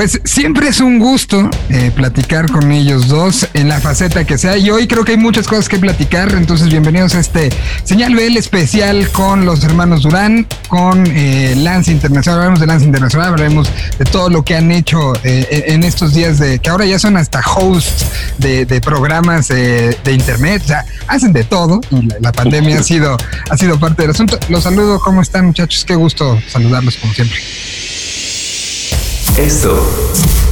Pues siempre es un gusto eh, platicar con ellos dos en la faceta que sea. Y hoy creo que hay muchas cosas que platicar. Entonces, bienvenidos a este Señal BL especial con los hermanos Durán, con eh, Lance Internacional. Hablaremos de Lance Internacional, hablaremos de todo lo que han hecho eh, en estos días de que ahora ya son hasta hosts de, programas de internet. O sea, hacen de todo y la, pandemia ha sido, ha sido parte del asunto. Los saludo. ¿Cómo están, muchachos? Qué gusto saludarlos como siempre. Esto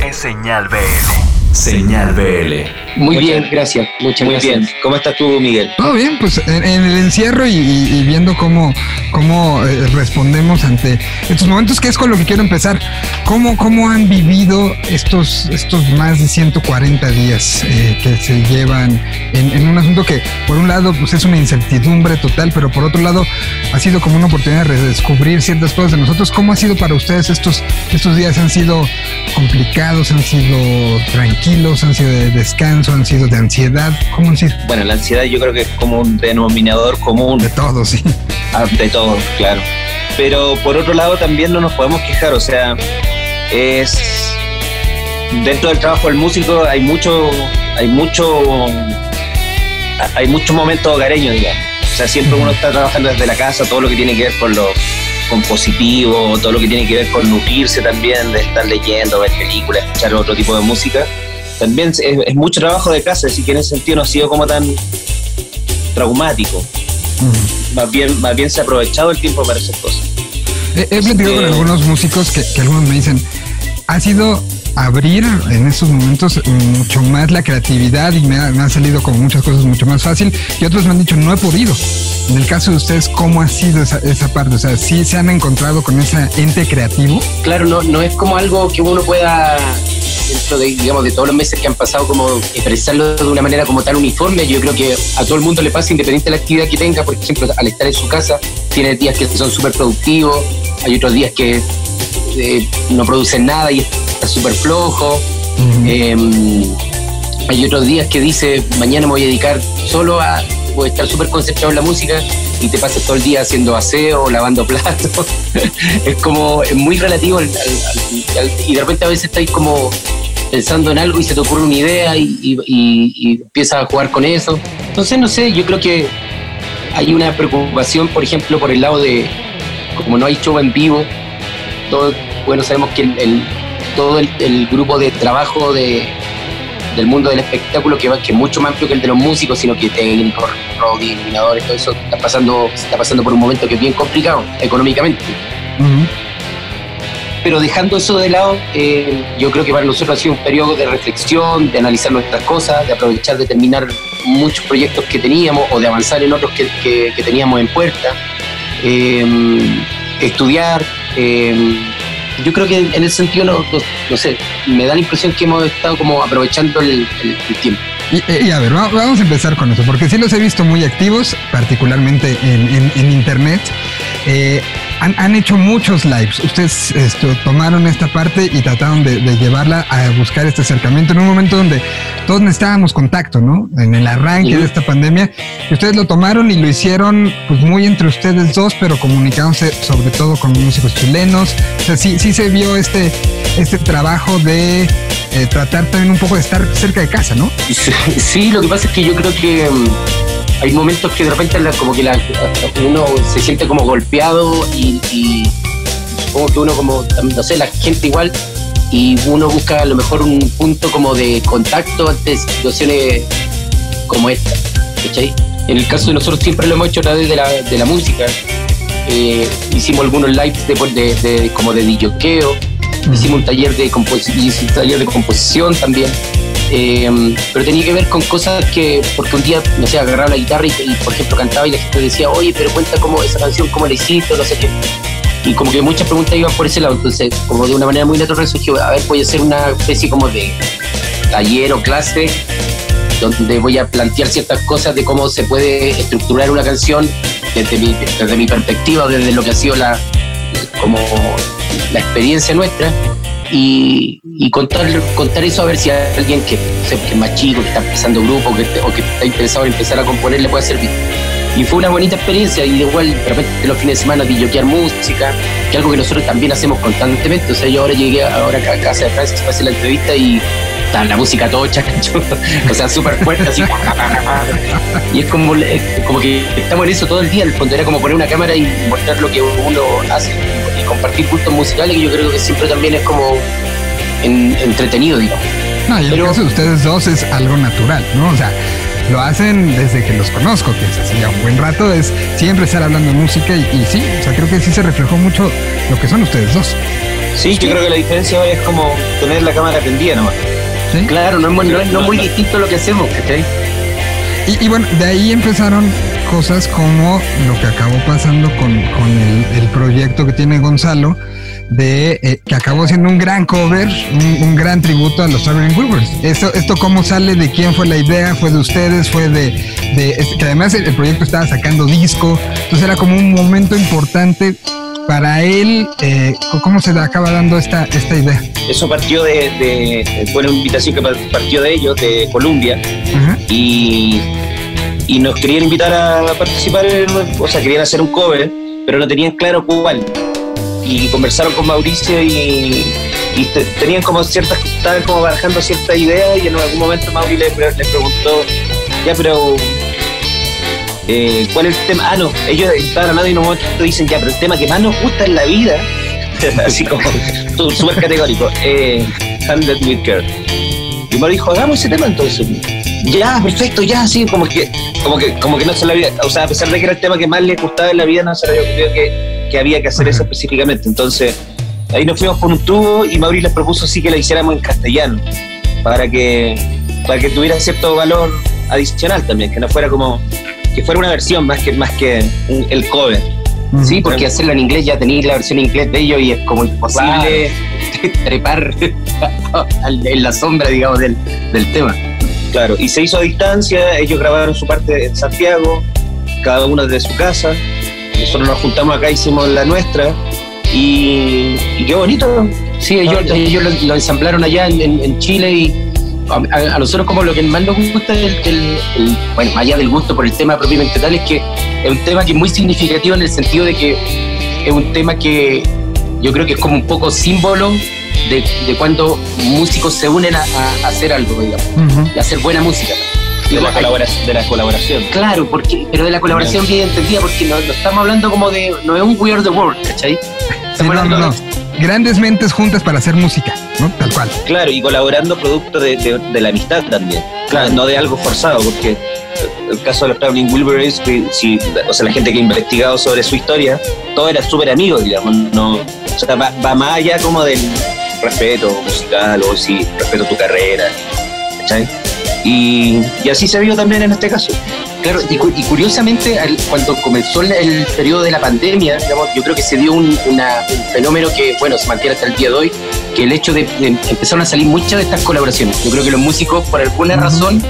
es Señal BL. Señal BL. Muy bien, gracias. Muchas Muy bien. ¿Cómo estás tú, Miguel? Todo bien, pues en, el encierro y, viendo cómo, cómo eh, respondemos ante estos momentos, que es con lo que quiero empezar. ¿Cómo, cómo han vivido estos, estos más de 140 días eh, que se llevan en, un asunto que, por un lado, pues es una incertidumbre total, pero por otro lado, ha sido como una oportunidad de redescubrir ciertas cosas de nosotros. ¿Cómo ha sido para ustedes estos, estos días? ¿Han sido complicados? ¿Han sido tranquilos? Han sido de descanso, han sido de ansiedad? ¿Cómo han sido? Bueno, la ansiedad yo creo que es como un denominador común. De todo, sí. Ah, de todo, claro. Pero por otro lado también no nos podemos quejar, o sea, es dentro del trabajo del músico hay mucho, hay mucho, hay muchos momentos hogareños, digamos. O sea, siempre uno está trabajando desde la casa, todo lo que tiene que ver con lo compositivo, todo lo que tiene que ver con nutrirse también, de estar leyendo, ver películas, escuchar otro tipo de música también es, mucho trabajo de casa, así que en ese sentido no ha sido como tan traumático. Más, bien, más bien se ha aprovechado el tiempo para esas cosas. He, platicado con algunos músicos que, que algunos me dicen, ha sido abrir en esos momentos mucho más la creatividad y me, han salido como muchas cosas mucho más fácil y otros me han dicho no he podido. En el caso de ustedes, ¿cómo ha sido esa, esa parte? O sea, ¿sí se han encontrado con ese ente creativo? Claro, no, no es como algo que uno pueda dentro de, digamos, de todos los meses que han pasado, como expresarlo de una manera como tan uniforme. Yo creo que a todo el mundo le pasa independiente de la actividad que tenga. Por ejemplo, al estar en su casa, tiene días que son súper productivos, hay otros días que eh, no producen nada y está súper flojo. Em, hay otros días que dice, mañana me voy a dedicar solo a voy estar súper concentrado en la música y te pasas todo el día haciendo aseo, lavando platos. es como, es muy relativo y de repente a veces estáis como pensando en algo y se te ocurre una idea y, y, empiezas a jugar con eso. Entonces, no sé, yo creo que hay una preocupación, por ejemplo, por el lado de, como no hay show en vivo, todo, bueno, sabemos que el, todo el, grupo de trabajo de, del mundo del espectáculo, que, que es mucho más amplio que el de los músicos, sino que técnicos, iluminadores, todo eso, está pasando, está pasando por un momento que es bien complicado económicamente. Pero dejando eso de lado, eh, yo creo que para nosotros ha sido un periodo de reflexión, de analizar nuestras cosas, de aprovechar de terminar muchos proyectos que teníamos o de avanzar en otros que, teníamos en puerta, eh, estudiar. Eh, yo creo que en ese sentido, no, sé, me da la impresión que hemos estado como aprovechando el, tiempo. Y, a ver, vamos a empezar con eso, porque sí los he visto muy activos, particularmente en, en Internet. Eh, han, hecho muchos lives. Ustedes esto, tomaron esta parte y trataron de, llevarla a buscar este acercamiento en un momento donde todos necesitábamos contacto, ¿no? En el arranque de esta pandemia. Y ustedes lo tomaron y lo hicieron pues muy entre ustedes dos, pero comunicándose sobre todo con músicos chilenos. O sea, sí, sí se vio este, este trabajo de eh, tratar también un poco de estar cerca de casa, ¿no? Sí, lo que pasa es que yo creo que mm, hay momentos que de repente como que uno se siente como golpeado y, supongo que uno como, no sé, la gente igual, y uno busca a lo mejor un punto como de contacto ante situaciones como esta. En el caso de nosotros siempre lo hemos hecho a través de la, de música. Eh, hicimos algunos lives de, de, como de Hicimos un taller de, de composición también. Eh, pero tenía que ver con cosas que, porque un día, no sé, agarraba la guitarra y, por ejemplo cantaba y la gente decía, oye, pero cuenta cómo esa canción, cómo la hiciste, no sé qué. Y como que muchas preguntas iban por ese lado, entonces, como de una manera muy natural surgió, a ver, voy a hacer una especie como de taller o clase donde voy a plantear ciertas cosas de cómo se puede estructurar una canción desde mi, desde mi perspectiva, desde lo que ha sido la, como la experiencia nuestra y, contar, contar eso a ver si a alguien que, es más chico, que está empezando grupo que, o que está interesado en empezar a componer le puede servir. y fue una bonita experiencia y igual de repente los fines de semana de música, que es algo que nosotros también hacemos constantemente. O sea, yo ahora llegué ahora a casa de Francia para hacer la entrevista y está la música tocha, o sea, súper fuerte, y es como, como que estamos en eso todo el día. El fondo era como poner una cámara y mostrar lo que uno hace compartir gustos musicales, que yo creo que siempre también es como entretenido, digamos. No, y el caso de ustedes dos es algo natural, ¿no? O sea, lo hacen desde que los conozco, que es así ya un buen rato, es siempre estar hablando de música y, sí, o sea, creo que sí se reflejó mucho lo que son ustedes dos. Sí, yo creo que la diferencia es como tener la cámara prendida nomás. ¿Sí? Claro, no es, muy, no, muy distinto lo que hacemos, ¿cachai? Y, y, bueno, de ahí empezaron cosas como lo que acabó pasando con, el, el proyecto que tiene Gonzalo, de eh, que acabó siendo un gran cover, un, gran tributo a los Traveling Wilburys. Esto, esto cómo sale, de quién fue la idea, fue de ustedes, fue de, que además el, proyecto estaba sacando disco, entonces era como un momento importante para él. Eh, ¿Cómo se acaba dando esta, esta idea? Eso partió de, fue una invitación que partió de ellos, de Colombia, y, y nos querían invitar a participar, o sea, querían hacer un cover, pero no tenían claro cuál y conversaron con Mauricio y, tenían como ciertas, estaban como barajando ciertas ideas y en algún momento Mauricio le, preguntó, ya pero eh, ¿cuál es el tema? Ah, no, ellos estaban hablando y en un dicen, ya, pero el tema que más nos gusta en la vida, así como súper categórico, eh, Handed with. Y Mauricio dijo, hagamos ese tema entonces. Ya, perfecto, ya, sí, como que, como que, como que no se le había, o sea, a pesar de que era el tema que más le gustaba en la vida, no se le había ocurrido que que había que hacer eso específicamente. Entonces, ahí nos fuimos por un tubo y Mauri les propuso sí que la hiciéramos en castellano, para que, para que tuviera cierto valor adicional también, que no fuera como, que fuera una versión más que, más que el cover. Sí, porque hacerlo en inglés ya tenéis la versión en inglés de ellos y es como imposible trepar en la sombra, digamos, del, del tema. Claro, y se hizo a distancia, ellos grabaron su parte en Santiago, cada uno desde su casa, nosotros nos juntamos acá, hicimos la nuestra y, qué bonito. Sí, ellos, lo, ensamblaron allá en, Chile y a, nosotros como lo que más nos gusta es el, bueno, allá del gusto por el tema propiamente tal, es que es un tema que es muy significativo en el sentido de que es un tema que yo creo que es como un poco símbolo de, cuando músicos se unen a, hacer algo, digamos, y hacer buena música de la, colaboración, de la colaboración. Claro, porque, pero de la colaboración bien entendida, porque no, estamos hablando como de. No es un We Are the World, ¿cachai? no, no, no. Grandes mentes juntas para hacer música, ¿no? Tal cual. Claro, y colaborando producto de, la amistad también. Claro, no de algo forzado, porque el caso de los Traveling Wilburys, si, o sea, la gente que ha investigado sobre su historia, todo era súper amigo, digamos. No, o sea, va, va, más allá como del respeto musical o si respeto tu carrera, ¿cachai? Y, así se vio también en este caso. Claro, y, curiosamente, cuando comenzó el, periodo de la pandemia, yo creo que se dio un, fenómeno que, bueno, se mantiene hasta el día de hoy, que el hecho de, empezaron a salir muchas de estas colaboraciones. Yo creo que los músicos, por alguna razón,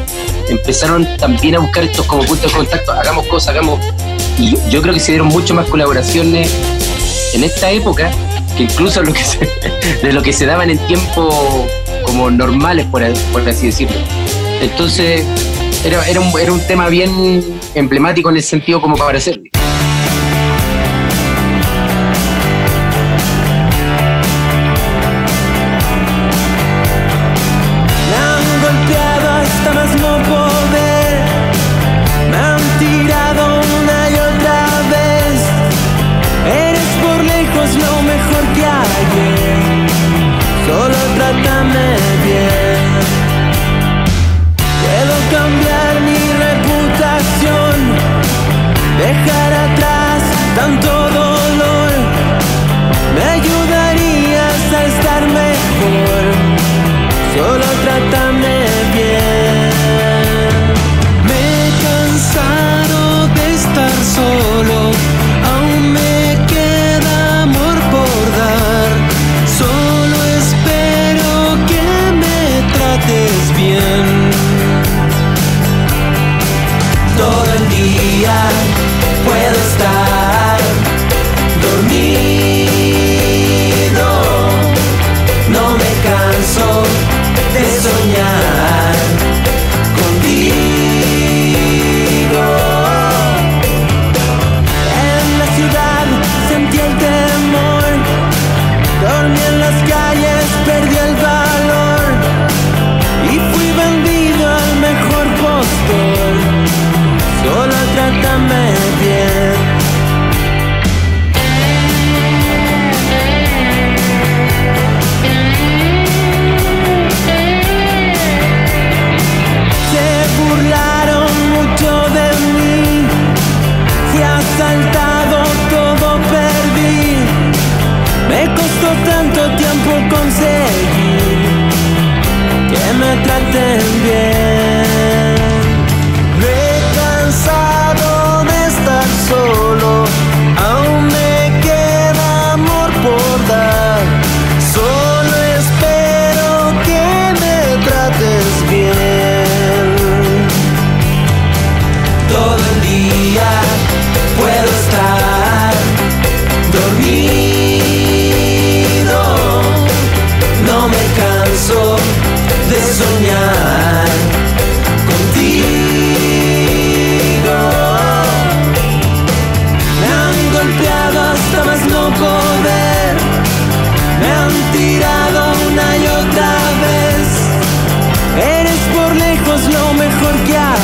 empezaron también a buscar estos como puntos de contacto, hagamos cosas, hagamos... Y yo creo que se dieron mucho más colaboraciones en esta época que incluso lo que de lo que se daban en tiempo como normales, por, por así decirlo. Entonces, era, era, un, era un tema bien emblemático en el sentido como para hacer.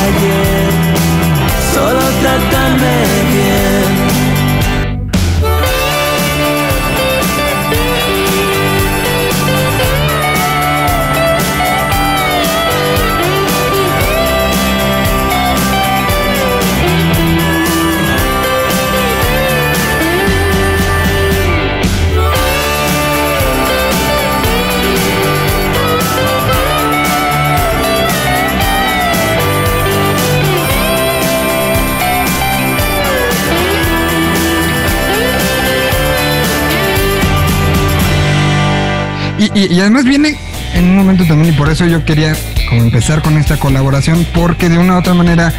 Ayer. Solo trátame Y, y- además viene en un momento también, y por eso yo quería como empezar con esta colaboración, porque de una u otra manera,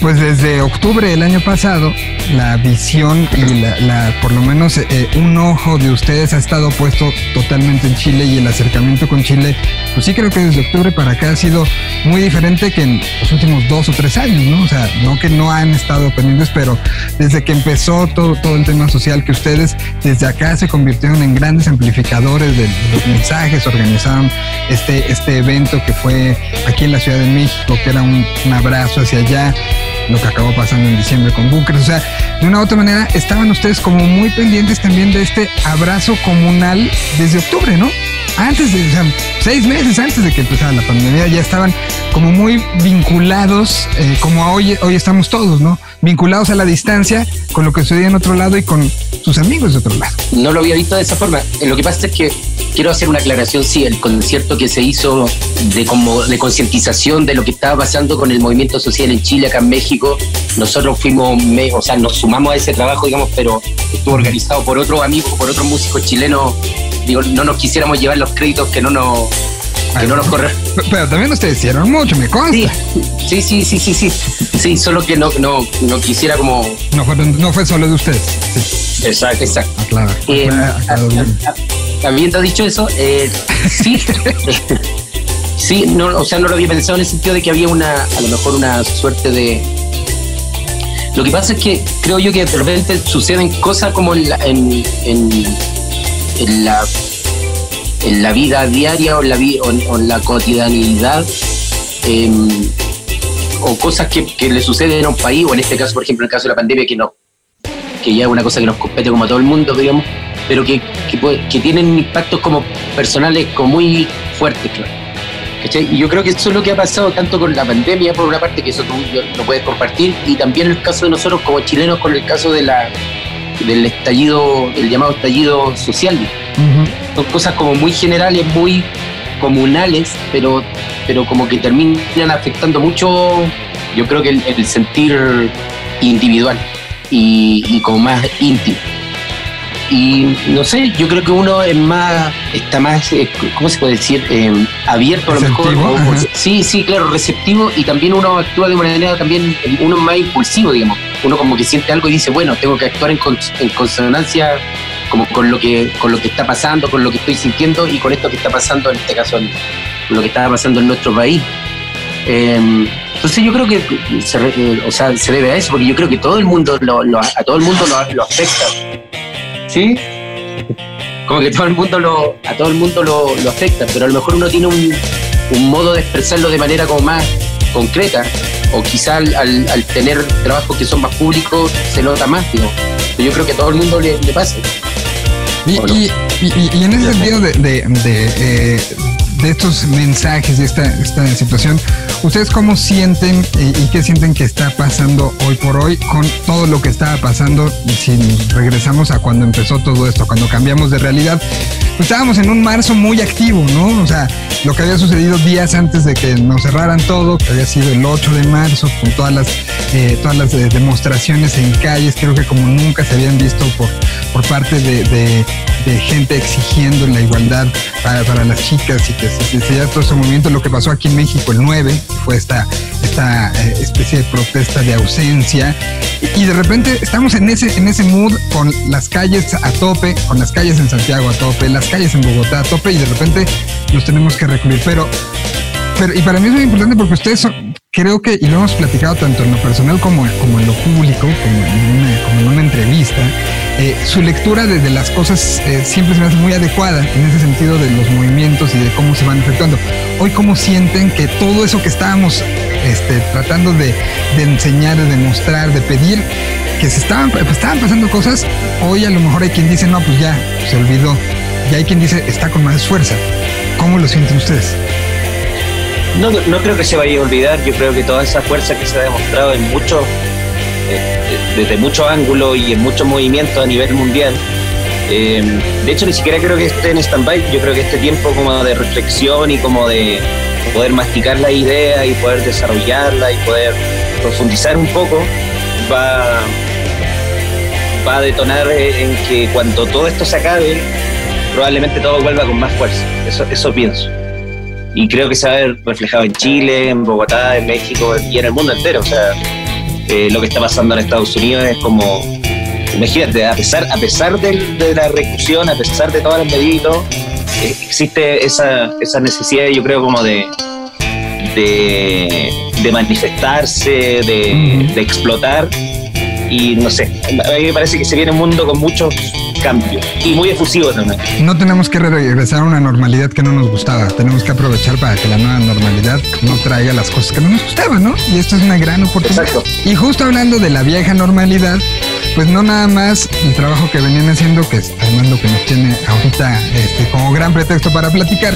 pues desde octubre del año pasado, la visión y la, la- por lo menos eh, un ojo de ustedes ha estado puesto totalmente en Chile y el acercamiento con Chile, pues sí creo que desde octubre para acá ha sido muy diferente que en los últimos dos o tres años, ¿no? O sea, no que no han estado pendientes, pero desde que empezó todo, todo el tema social, que ustedes desde acá se convirtieron en grandes amplificadores de los mensajes, organizaron este, este evento que fue aquí en la Ciudad de México, que era un, un abrazo hacia allá, lo que acabó pasando en diciembre con Bunkers, o sea, de una u otra manera estaban ustedes como muy pendientes también de este abrazo comunal desde octubre, ¿no? Antes de, o sea, seis meses antes de que empezara la pandemia, ya estaban como muy vinculados, eh, como hoy, hoy estamos todos, ¿no? Vinculados a la distancia con lo que sucedía en otro lado y con sus amigos de otro lado. No lo había visto de esa forma. Lo que pasa es que quiero hacer una aclaración. Sí, el concierto que se hizo de como de concientización de lo que estaba pasando con el movimiento social en Chile, acá en México, nosotros fuimos, o sea, nos sumamos a ese trabajo, digamos, pero estuvo organizado por otros amigos, por otros músicos chilenos. Digo, no nos quisiéramos llevar los créditos que no nos, que no nos corresponden. Pero, también ustedes hicieron mucho, me consta. Sí, sí, sí, sí, sí, sí. Solo que no, no, no quisiera como. No, fue, no fue solo de ustedes. Exacto, exacto. aclara. Eh, Aclara- aclara bien. a- a- habiendo dicho eso, eh, sí, sí, no, o sea, no lo había pensado en el sentido de que había una, a lo mejor una suerte de. Lo que pasa es que creo yo que de repente suceden cosas como en la, en, en, en la, en la vida diaria o en la, o o en la cotidianidad. em, o cosas que, que le suceden a un país, o en este caso, por ejemplo, en el caso de la pandemia, que no, que ya es una cosa que nos compete como a todo el mundo, digamos, pero que, que, que tienen impactos como personales como muy fuertes, claro. Y yo creo que eso es lo que ha pasado tanto con la pandemia, por una parte, que eso tú lo puedes compartir, y también el caso de nosotros como chilenos con el caso de la, del estallido, el llamado estallido social. Son cosas como muy generales, muy comunales, pero, pero como que terminan afectando mucho, yo creo que el, el sentir individual y, y como más íntimo. Y no sé, yo creo que uno es más, está más, eh, ¿cómo se puede decir? Eh, abierto a lo mejor. O- sí, sí, claro, receptivo y también uno actúa de una manera también, uno es más impulsivo, digamos. Uno como que siente algo y dice, bueno, tengo que actuar en, cons- en consonancia como con lo que con lo que está pasando, con lo que estoy sintiendo y con esto que está pasando en este caso, con lo que está pasando en nuestro país. Eh, entonces yo creo que se, eh, o sea, se debe a eso, porque yo creo que todo el mundo lo, lo- a todo el mundo lo, afecta. ¿Sí? Como que todo el mundo lo, a todo el mundo lo, afecta, pero a lo mejor uno tiene un, un modo de expresarlo de manera como más concreta, o quizá al tener trabajos que son más públicos se nota más, digo. Yo creo que a todo el mundo le, le pasa. Y, ¿O no? y- y- y en ese sentido de, de, de, eh, de estos mensajes, de esta, esta situación, ¿ustedes cómo sienten eh, y qué sienten que está pasando hoy por hoy con todo lo que estaba pasando? Si regresamos a cuando empezó todo esto, cuando cambiamos de realidad, pues estábamos en un marzo muy activo, ¿no? O sea, lo que había sucedido días antes de que nos cerraran todo, que había sido el 8 de marzo, con todas las, eh, todas las eh, demostraciones en calles, creo que como nunca se habían visto por, por parte de, gente exigiendo la igualdad para, para las chicas y que se, todo ese movimiento, lo que pasó aquí en México el 9, que fue esta, esta eh, especie de protesta de ausencia, y de repente estamos en ese, en ese mood con las calles a tope, con las calles en Santiago a tope, las calles en Bogotá a tope, y de repente nos tenemos que recluir, pero pero, y para mí es muy importante porque ustedes son- creo que, y lo hemos platicado tanto en lo personal como, como en lo público, como en una, como en una entrevista, eh, su lectura de las cosas eh, siempre se me hace muy adecuada en ese sentido de los movimientos y de cómo se van efectuando. Hoy, ¿cómo sienten que todo eso que estábamos este, tratando de, de enseñar, de demostrar, de pedir, que se estaban, pues, estaban pasando cosas, hoy a lo mejor hay quien dice, no, pues ya, se olvidó. Y hay quien dice, está con más fuerza. ¿Cómo lo sienten ustedes? No, no creo que se vaya a olvidar, yo creo que toda esa fuerza que se ha demostrado en muchos, eh, desde muchos ángulos y en muchos movimientos a nivel mundial, eh, de hecho ni siquiera creo que esté en stand-by, yo creo que este tiempo como de reflexión y como de poder masticar la idea y poder desarrollarla y poder profundizar un poco, va, va a detonar eh, en que cuando todo esto se acabe, probablemente todo vuelva con más fuerza, eso, eso pienso y creo que se va a ver reflejado en Chile, en Bogotá, en México y en el mundo entero. O sea, eh, lo que está pasando en Estados Unidos es como, imagínate, a pesar, a pesar del- de, la reclusión, a pesar de todas las medidas y todo, eh, existe esa, esa necesidad, yo creo, como de, de, de manifestarse, de explotar. Y no sé, a mí me parece que se viene un mundo con muchos cambios y muy efusivo también. No tenemos que regresar a una normalidad que no nos gustaba. Tenemos que aprovechar para que la nueva normalidad no traiga las cosas que no nos gustaban, ¿no? Y esto es una gran oportunidad. Exacto. Y justo hablando de la vieja normalidad, pues no nada más el trabajo que venían haciendo, que es lo que nos tiene ahorita este, como gran pretexto para platicar,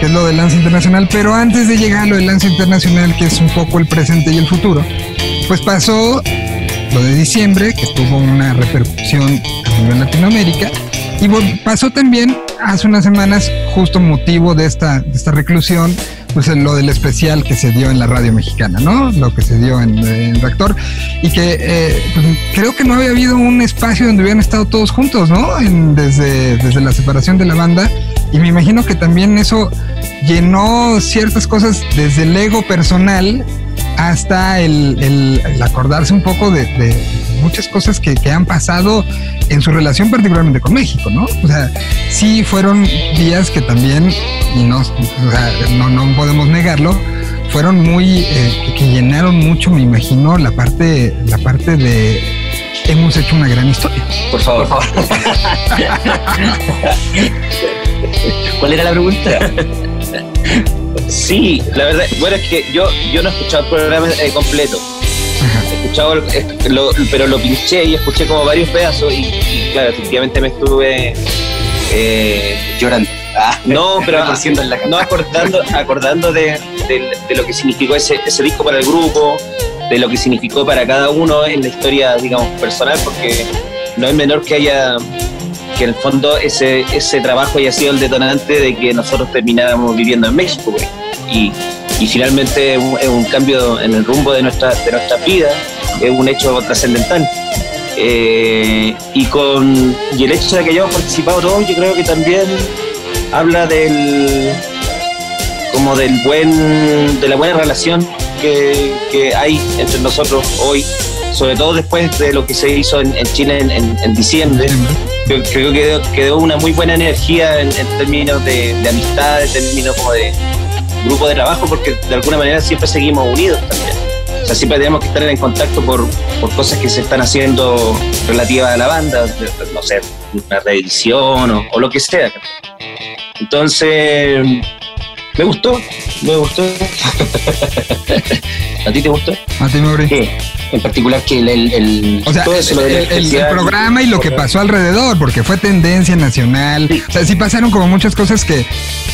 que es lo del lance internacional, pero antes de llegar a lo del lance internacional, que es un poco el presente y el futuro, pues pasó de diciembre, que tuvo una repercusión a nivel Latinoamérica, y pasó también hace unas semanas, justo motivo de esta, de esta reclusión, pues lo del especial que se dio en la radio mexicana, ¿no? Lo que se dio en, en Reactor, y que eh, pues, creo que no había habido un espacio donde hubieran estado todos juntos, ¿no? En- desde, desde la separación de la banda, y me imagino que también eso llenó ciertas cosas desde el ego personal hasta el, el- el acordarse un poco de, de muchas cosas que, que han pasado en su relación particularmente con México, ¿no? O sea, sí fueron días que también, y no, o sea, no, no podemos negarlo, fueron muy, eh, que, que llenaron mucho, me imagino, la parte, la parte de hemos hecho una gran historia. Por favor. ¿Cuál era la pregunta? Sí, la verdad, bueno, es que yo, yo no he escuchado el programa eh, completo. He escuchado, lo- pero lo pinché y escuché como varios pedazos y, y, claro, efectivamente me estuve... eh, Llorando. Ah, no, pero retorciendo en la cama. no acordando, acordando de, de- de lo que significó ese, ese disco para el grupo, de lo que significó para cada uno en la historia, digamos, personal, porque no es menor que haya que en el fondo ese, ese trabajo haya sido el detonante de que nosotros termináramos viviendo en México. Y, y finalmente es un, es un cambio en el rumbo de nuestra, de nuestra vida, es un hecho trascendental. Eh, y con y el hecho de que hayamos participado todos, yo creo que también habla del como del buen de la buena relación que, que hay entre nosotros hoy sobre todo después de lo que se hizo en, en Chile en, diciembre creo, que quedó, una muy buena energía en, términos de, amistad en términos como de grupo de trabajo porque de alguna manera siempre seguimos unidos también. O sea siempre tenemos que estar en contacto por, por cosas que se están haciendo relativas a la banda no sé una reedición o lo que sea. Entonces, me gustó, me gustó. ¿A ti te gustó? A ti, Mauri. ¿Qué? En particular que el, el, el- O sea, todo el, eso, lo del el- el- el especial. programa y lo que pasó alrededor, porque fue tendencia nacional. Sí. O sea, sí pasaron como muchas cosas que,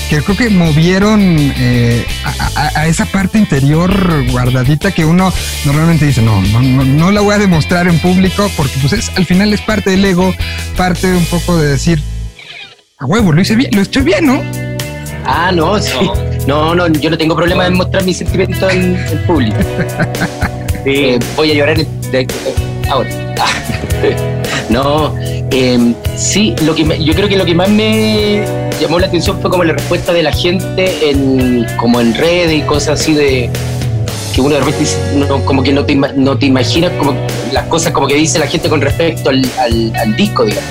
que creo que movieron eh, a, a- a esa parte interior guardadita que uno normalmente dice, no, no, no, no la voy a demostrar en público, porque pues es, al final es parte del ego, parte un poco de decir, A huevo, lo hice bien, lo estoy bien, ¿no? Ah, no, sí. No, no, yo no tengo problema en mostrar mis sentimientos en, en público. Eh, voy a llorar en- de- ahora. no, eh, sí, lo que me- yo creo que lo que más me llamó la atención fue como la respuesta de la gente en como en redes y cosas así de que uno de repente dice, no, como que no te, no te imaginas como las cosas como que dice la gente con respecto al, al- al disco, digamos.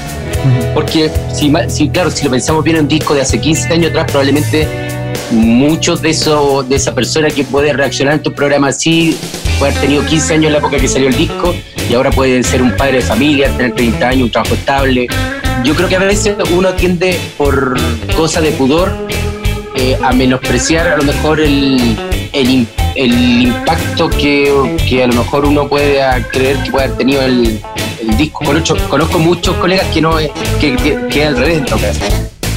Porque si, si, claro, si lo pensamos bien en un disco de hace 15 años atrás, probablemente muchos de eso, de esa persona que puede reaccionar en tu programa así, puede haber tenido 15 años en la época que salió el disco y ahora puede ser un padre de familia, tener 30 años, un trabajo estable. Yo creo que a veces uno tiende por cosa de pudor eh, a menospreciar a lo mejor el, el, el impacto que, que a lo mejor uno puede creer que puede haber tenido el, el disco. Conozco, conozco muchos colegas que no que, que, al revés caso,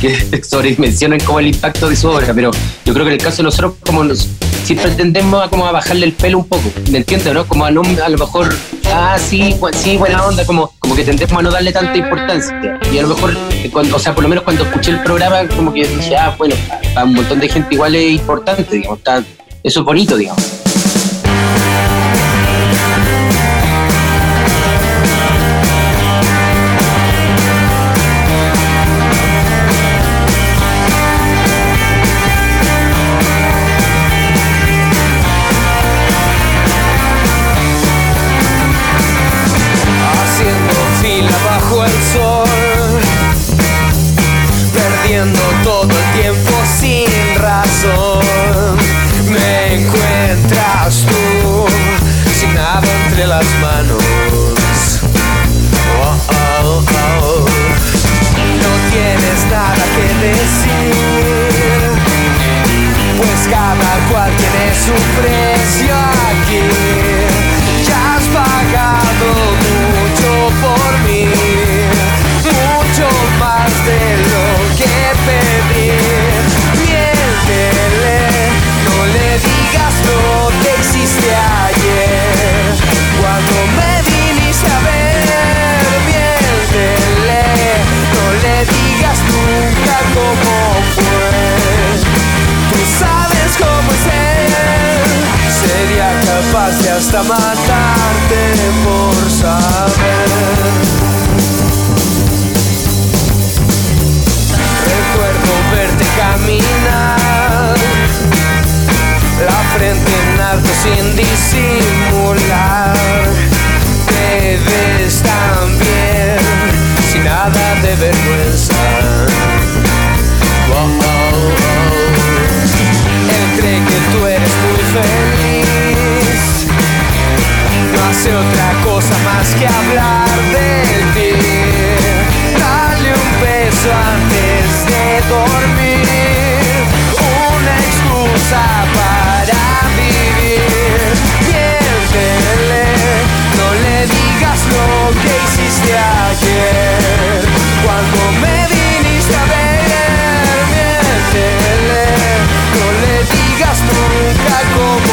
que sobredimensionan como el impacto de su obra, pero yo creo que en el caso de nosotros como nos, siempre tendemos a como a bajarle el pelo un poco, ¿me entiendes? ¿no? Como a, no, a lo mejor, ah, sí, sí, buena onda, como, como que tendemos a no darle tanta importancia. Y a lo mejor, eh, cuando, o sea, por lo menos cuando escuché el programa, como que dije, ah, bueno, para un montón de gente igual es importante, digamos, está, eso es bonito, digamos. Su precio aquí. Capaz de hasta matarte por saber. Recuerdo verte caminar, la frente en alto sin disimular. Te ves tan bien, sin nada de vergüenza. Oh, oh, oh. Él cree que tú eres muy feliz. Hace otra cosa más que hablar de ti. Dale un beso antes de dormir. Una excusa para vivir. Miéntele, no le digas lo que hiciste ayer. Cuando me viniste a ver, miéntele, no le digas nunca cómo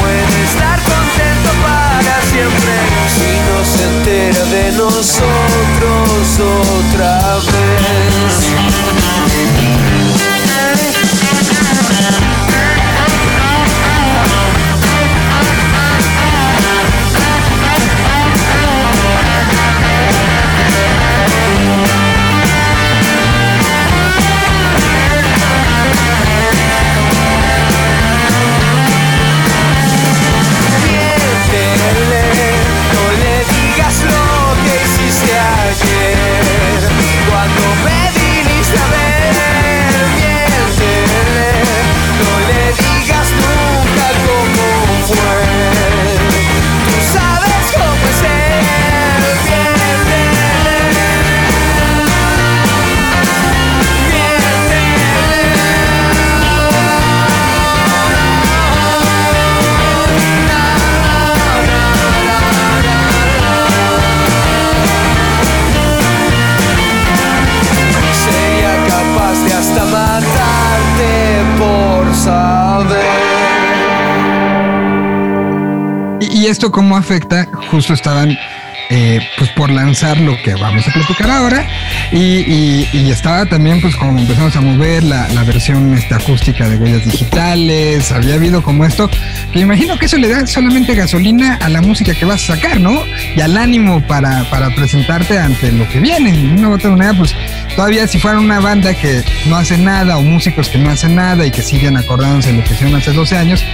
Puede estar contento para siempre si no se entera de nosotros otra vez. Cómo afecta, justo estaban eh, pues por lanzar lo que vamos a platicar ahora y, estaba también pues como empezamos a mover la, la versión esta acústica de huellas digitales, había habido como esto, que imagino que eso le da solamente gasolina a la música que vas a sacar, ¿no? Y al ánimo para, para presentarte ante lo que viene. De una u otra manera, pues todavía si fuera una banda que no hace nada o músicos que no hacen nada y que siguen acordándose de lo que hicieron hace 12 años,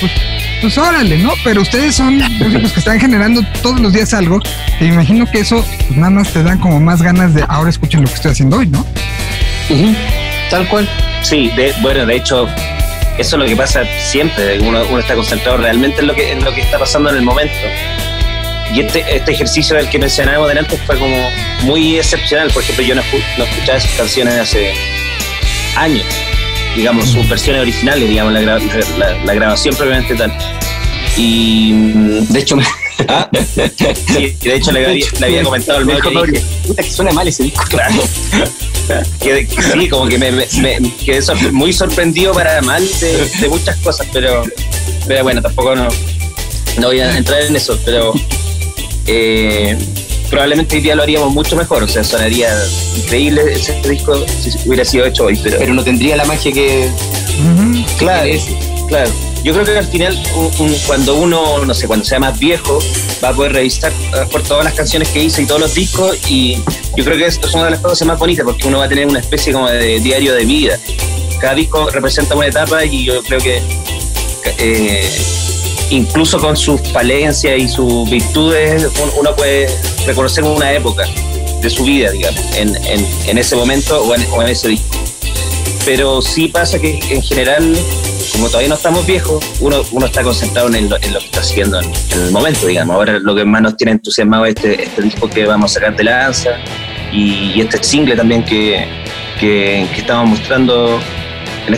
pues, pues órale, ¿no? Pero ustedes son músicos que están generando todos los días algo, que imagino que eso pues, nada más te dan como más ganas de ahora escuchen lo que estoy haciendo hoy, ¿no? Tal cual. Sí, de- bueno, de hecho, eso es lo que pasa siempre. Uno, está concentrado realmente en lo, que, en lo que está pasando en el momento. Y este, este ejercicio del que mencionábamos delante fue como muy excepcional. Por ejemplo, yo no, no escuchaba esas canciones hace años, digamos, sus versiones originales, digamos, la, gra- la- la grabación propiamente tal. Y De hecho, me, ah, sí, de hecho le había, le había comentado al dijo que dije, Mauri, puta que suena mal ese disco. Claro. Que, que sí, como que me, me- me- quedé muy sorprendido para mal de, de muchas cosas, pero, pero bueno, tampoco no, no voy a entrar en eso, pero eh, probablemente hoy día lo haríamos mucho mejor, o sea, sonaría increíble ese disco si hubiera sido hecho hoy, pero, Pero no tendría la magia que, claro, que claro. Yo creo que al final, un- un- cuando uno, no sé, cuando sea más viejo, va a poder revisar eh, por todas las canciones que hice y todos los discos y yo creo que esto es una de las cosas más bonitas porque uno va a tener una especie como de diario de vida. Cada disco representa una etapa y yo creo que eh, incluso con sus falencias y sus virtudes un- uno puede reconocer una época de su vida, digamos, en, ese momento o en, ese disco. Pero sí pasa que en general, como todavía no estamos viejos, uno, está concentrado en, lo- que está haciendo en, el momento, digamos. Ahora lo que más nos tiene entusiasmado es este, este disco que vamos a sacar de lanza y, este single también que estamos mostrando en.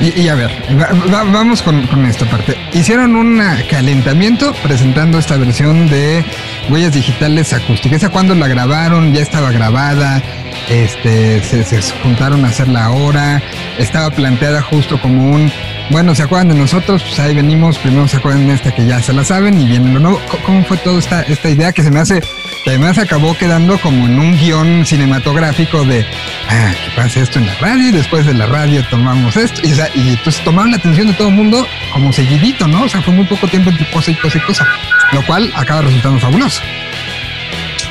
Y, a ver, va- va- vamos con, con esta parte. Hicieron un calentamiento presentando esta versión de huellas digitales acústicas. ¿Esa cuando la grabaron? ¿Ya estaba grabada? Este, se, se juntaron a hacerla ahora. Estaba planteada justo como un, bueno, ¿se acuerdan de nosotros? Pues ahí venimos, primero se acuerdan de esta que ya se la saben y viene lo nuevo. ¿Cómo fue toda esta, esta idea que se me hace, además acabó quedando como en un guion cinematográfico de, ah, que pasa esto en la radio y después de la radio tomamos esto. Y, y entonces tomaron la atención de todo el mundo como seguidito, ¿no? O sea, fue muy poco tiempo entre cosa y cosa y cosa, lo cual acaba resultando fabuloso.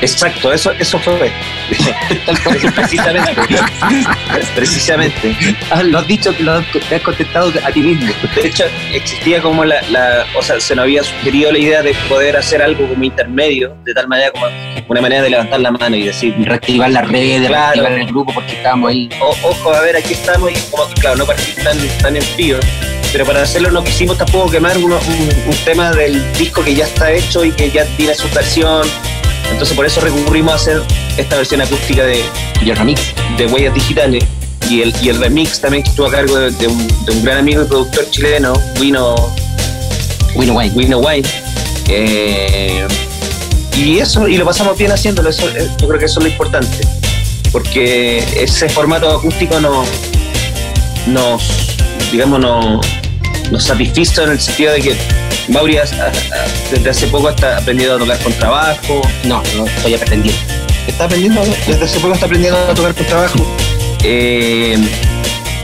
Exacto, eso, eso fue. precisamente. precisamente. Ah, lo has dicho, lo has, te has contestado a ti mismo. De hecho, existía como la, la- o sea, se nos había sugerido la idea de poder hacer algo como intermedio, de tal manera como una manera de levantar la mano y decir, Reactivar las redes, Claro. reactivar el grupo porque estábamos ahí. "O- ojo, a ver, aquí estamos y como, claro, no partir tan, tan en frío. Pero para hacerlo no quisimos tampoco quemar uno- un, un tema del disco que ya está hecho y que ya tiene su versión. Entonces por eso recurrimos a hacer esta versión acústica de, Y el remix. de huellas digitales y el, y el remix también que estuvo a cargo de, un, gran amigo y productor chileno, Wino, Win Wine. Wino Wine. Eh, y eso, y lo pasamos bien haciéndolo, eso, eh, yo creo que eso es lo importante, porque ese formato acústico no, nos, digamos, no, nos satisfizo en el sentido de que Mauri desde hace poco está aprendiendo a tocar con trabajo, No, no estoy aprendiendo. está aprendiendo, desde hace poco está aprendiendo a tocar con trabajo. Eh,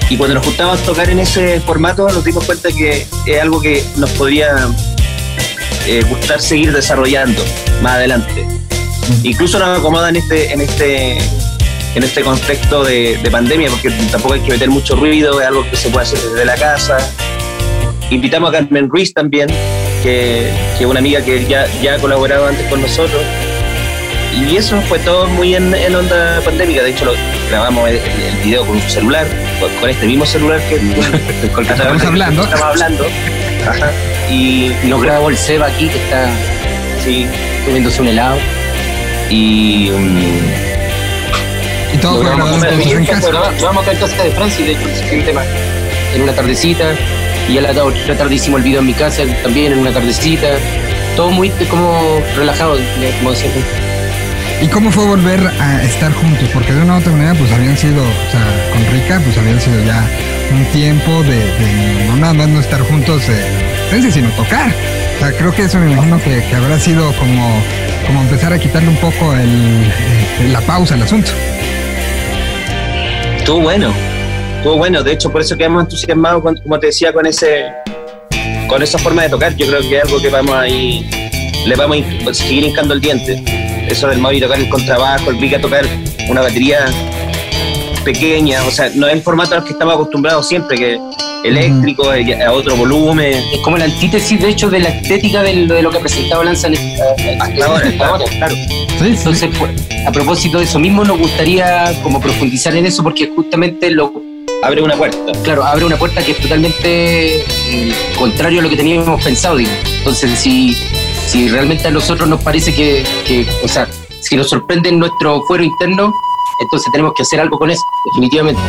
y cuando nos juntamos a tocar en ese formato nos dimos cuenta que es algo que nos podría eh, gustar seguir desarrollando más adelante. Incluso nos acomoda en este, en este, en este contexto de, de pandemia, porque tampoco hay que meter mucho ruido, es algo que se puede hacer desde la casa. Invitamos a Carmen Ruiz también, que, una amiga que ya, ya ha colaborado antes con nosotros. Y eso fue todo muy en, en onda pandémica. De hecho, lo, grabamos el, el video con un celular, con, con este mismo celular que con el que Estamos hablando. Estamos hablando. Ajá. Y Nos grabó el Seba aquí que está sí, comiéndose un helado. y mm, Y todo comer entonces en casa. Grabamos grabamos acá en casa de Francia de hecho un tema en una tardecita. Y a la otra tarde hicimos el video en mi casa también en una tardecita. Todo muy como relajado, como decía. ¿Y cómo fue volver a estar juntos? Porque de una u otra manera, pues habían sido, o sea, con Rica, pues habían sido ya un tiempo de, de no nada más no estar juntos eh, sino tocar. O sea, creo que eso me imagino que, que habrá sido como, como empezar a quitarle un poco el, eh, la pausa al asunto. Estuvo bueno, estuvo bueno. De hecho, por eso quedamos entusiasmados, con- como te decía, con ese con esa forma de tocar. Yo creo que es algo que vamos a ir, le vamos a hin- seguir hincando el diente. Eso del Mauri tocar el contrabajo, el Vika tocar una batería pequeña, o sea, no es el formato al que estamos acostumbrados siempre, que eléctrico, eh, a otro volumen. Es como la antítesis, de hecho, de la estética de lo que presentaba Lanza en eh, Hasta ahora, hasta ahora, claro. Sí. Entonces, pues, a propósito de eso mismo, nos gustaría como profundizar en eso porque justamente lo, Abre una puerta. claro, abre una puerta que es totalmente eh, contrario a lo que teníamos pensado. Entonces, si, si realmente a nosotros nos parece que, que, o sea, si nos sorprende en nuestro fuero interno, entonces tenemos que hacer algo con eso, definitivamente.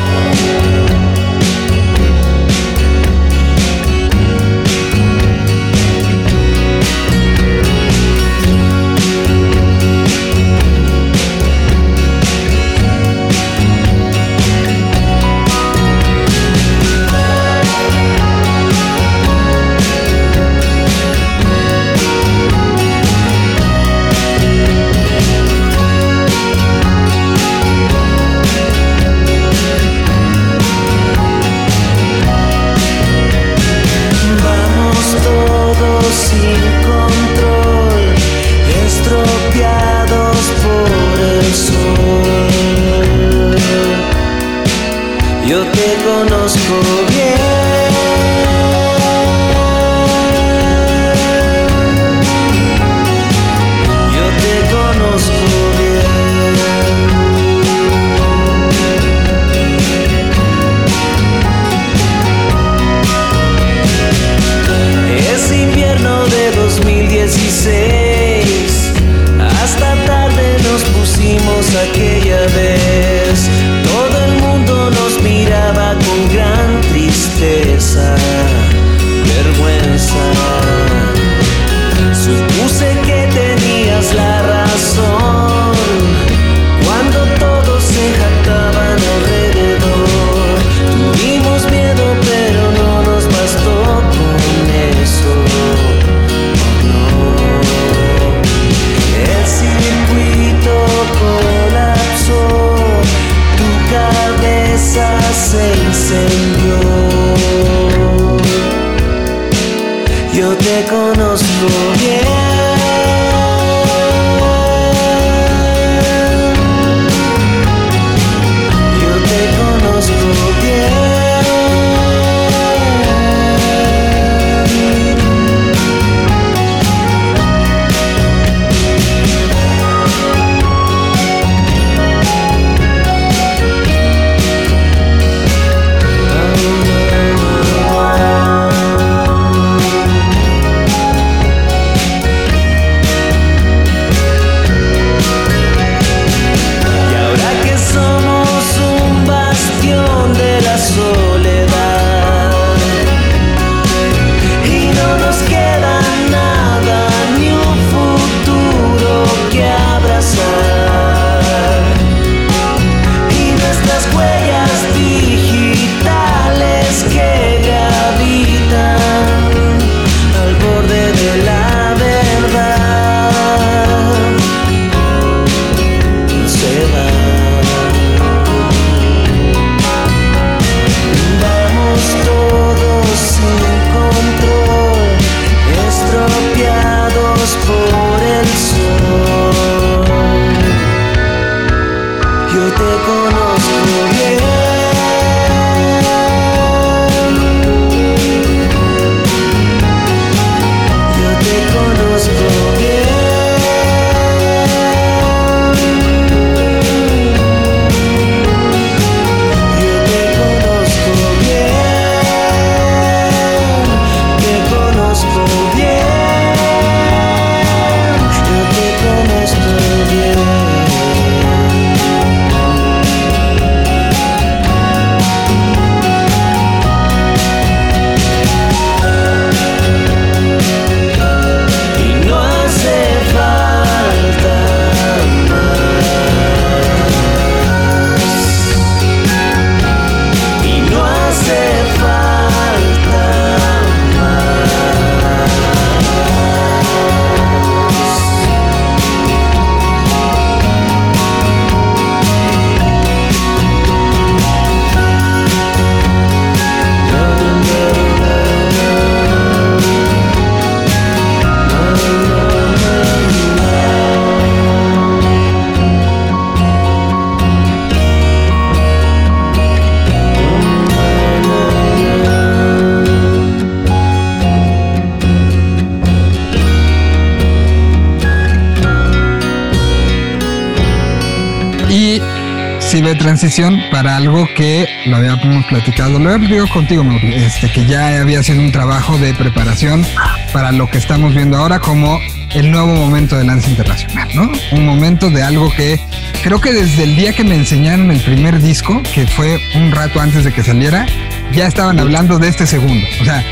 Transición para algo que lo habíamos platicado, lo digo contigo, este, que ya había sido un trabajo de preparación para lo que estamos viendo ahora como el nuevo momento de Lance Internacional, ¿no? Un momento de algo que creo que desde el día que me enseñaron el primer disco, que fue un rato antes de que saliera, ya estaban hablando de este segundo. O sea,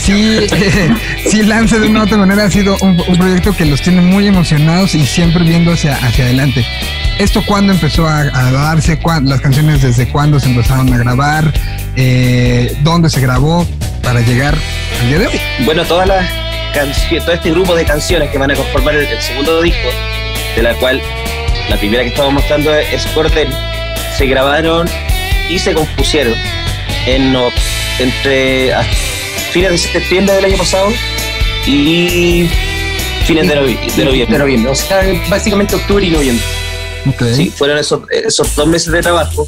sí, sí Lance de una u otra manera ha sido un, un proyecto que los tiene muy emocionados y siempre viendo hacia, hacia adelante. ¿Esto cuándo empezó a, a darse? ¿Cuán- ¿Las canciones desde cuándo se empezaron a grabar? Eh, ¿Dónde se grabó para llegar al día de hoy? Bueno, todas las canciones, todo este grupo de canciones que van a conformar el, el segundo disco, de la cual la primera que estamos mostrando es Cordel, se grabaron y se compusieron en entre a fines de septiembre del año pasado y fines de, novi- de noviembre. De noviembre. O sea, básicamente octubre y noviembre. Sí, fueron esos, esos dos meses de trabajo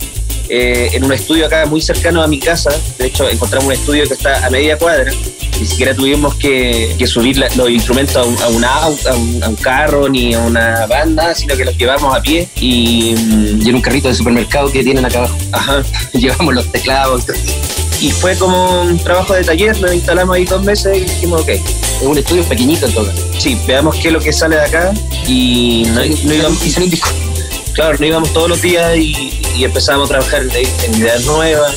eh, en un estudio acá muy cercano a mi casa. De hecho, encontramos un estudio que está a media cuadra. Ni siquiera tuvimos que, que subir la- los instrumentos a un, a a un, a un carro, ni a una banda, sino que los llevamos a pie. Y, mm, Y en un carrito de supermercado que tienen acá abajo. ajá, Llevamos los teclados. y fue como un trabajo de taller. Nos instalamos ahí dos meses y dijimos, ok, Es un estudio pequeñito en todo caso. sí, veamos qué es lo que sale de acá. Y no, no un disco. Claro, no íbamos todos los días y, y empezamos a trabajar en, en ideas nuevas.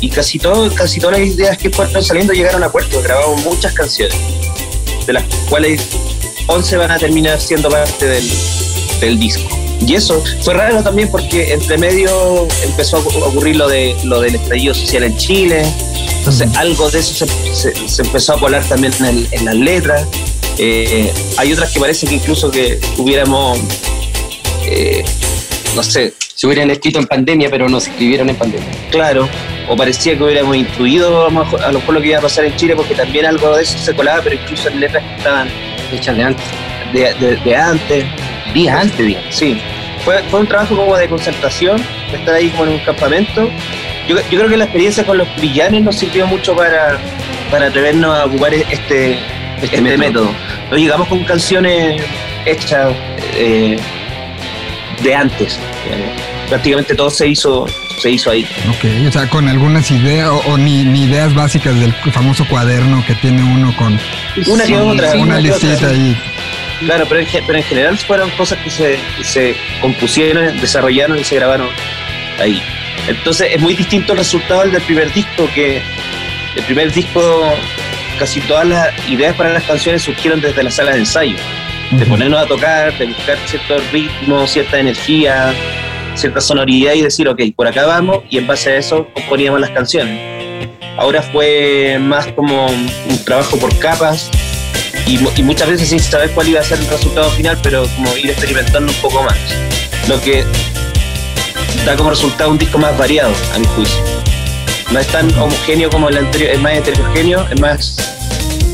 Y casi, todo, casi todas las ideas que fueron saliendo llegaron a puerto. Grabamos muchas canciones, de las cuales 11 van a terminar siendo parte del, del disco. Y eso fue raro también porque entre medio empezó a ocurrir lo, de, lo del estallido social en Chile. Entonces algo de eso se, se- se empezó a colar también en, el- en las letras. Eh, hay otras que parece que incluso que hubiéramos, eh, no sé, Se hubieran escrito en pandemia, pero no se escribieron en pandemia. claro, o parecía que hubiéramos intuido a lo mejor, lo que iba a pasar en Chile, porque también algo de eso se colaba, pero incluso en letras que estaban Hechas de antes. de, de- de antes. Días antes, digamos. Sí, fue, fue un trabajo como de concentración, de estar ahí como en un campamento. Yo, yo creo que la experiencia con los villanes nos sirvió mucho para, para atrevernos a ocupar este, este, método. método. No llegamos con canciones hechas eh, de antes. prácticamente todo se hizo, se hizo ahí. Ok, o sea, con algunas ideas o, o ni, ni ideas básicas del famoso cuaderno que tiene uno con Una que otra. una otra, listita sí. ahí. Claro, pero en, ge- pero en general fueron cosas que se, se compusieron, desarrollaron y se grabaron ahí. Entonces es muy distinto el resultado del primer disco, que el primer disco, casi todas las ideas para las canciones surgieron desde la sala de ensayo, de ponernos a tocar, de buscar cierto ritmo, cierta energía, cierta sonoridad y decir, ok, por acá vamos, y en base a eso componíamos las canciones. Ahora fue más como un trabajo por capas, y, y muchas veces sin saber cuál iba a ser el resultado final, pero como ir experimentando un poco más. Lo que da como resultado un disco más variado, a mi juicio. No es tan homogéneo como el anterior, es más heterogéneo, es más,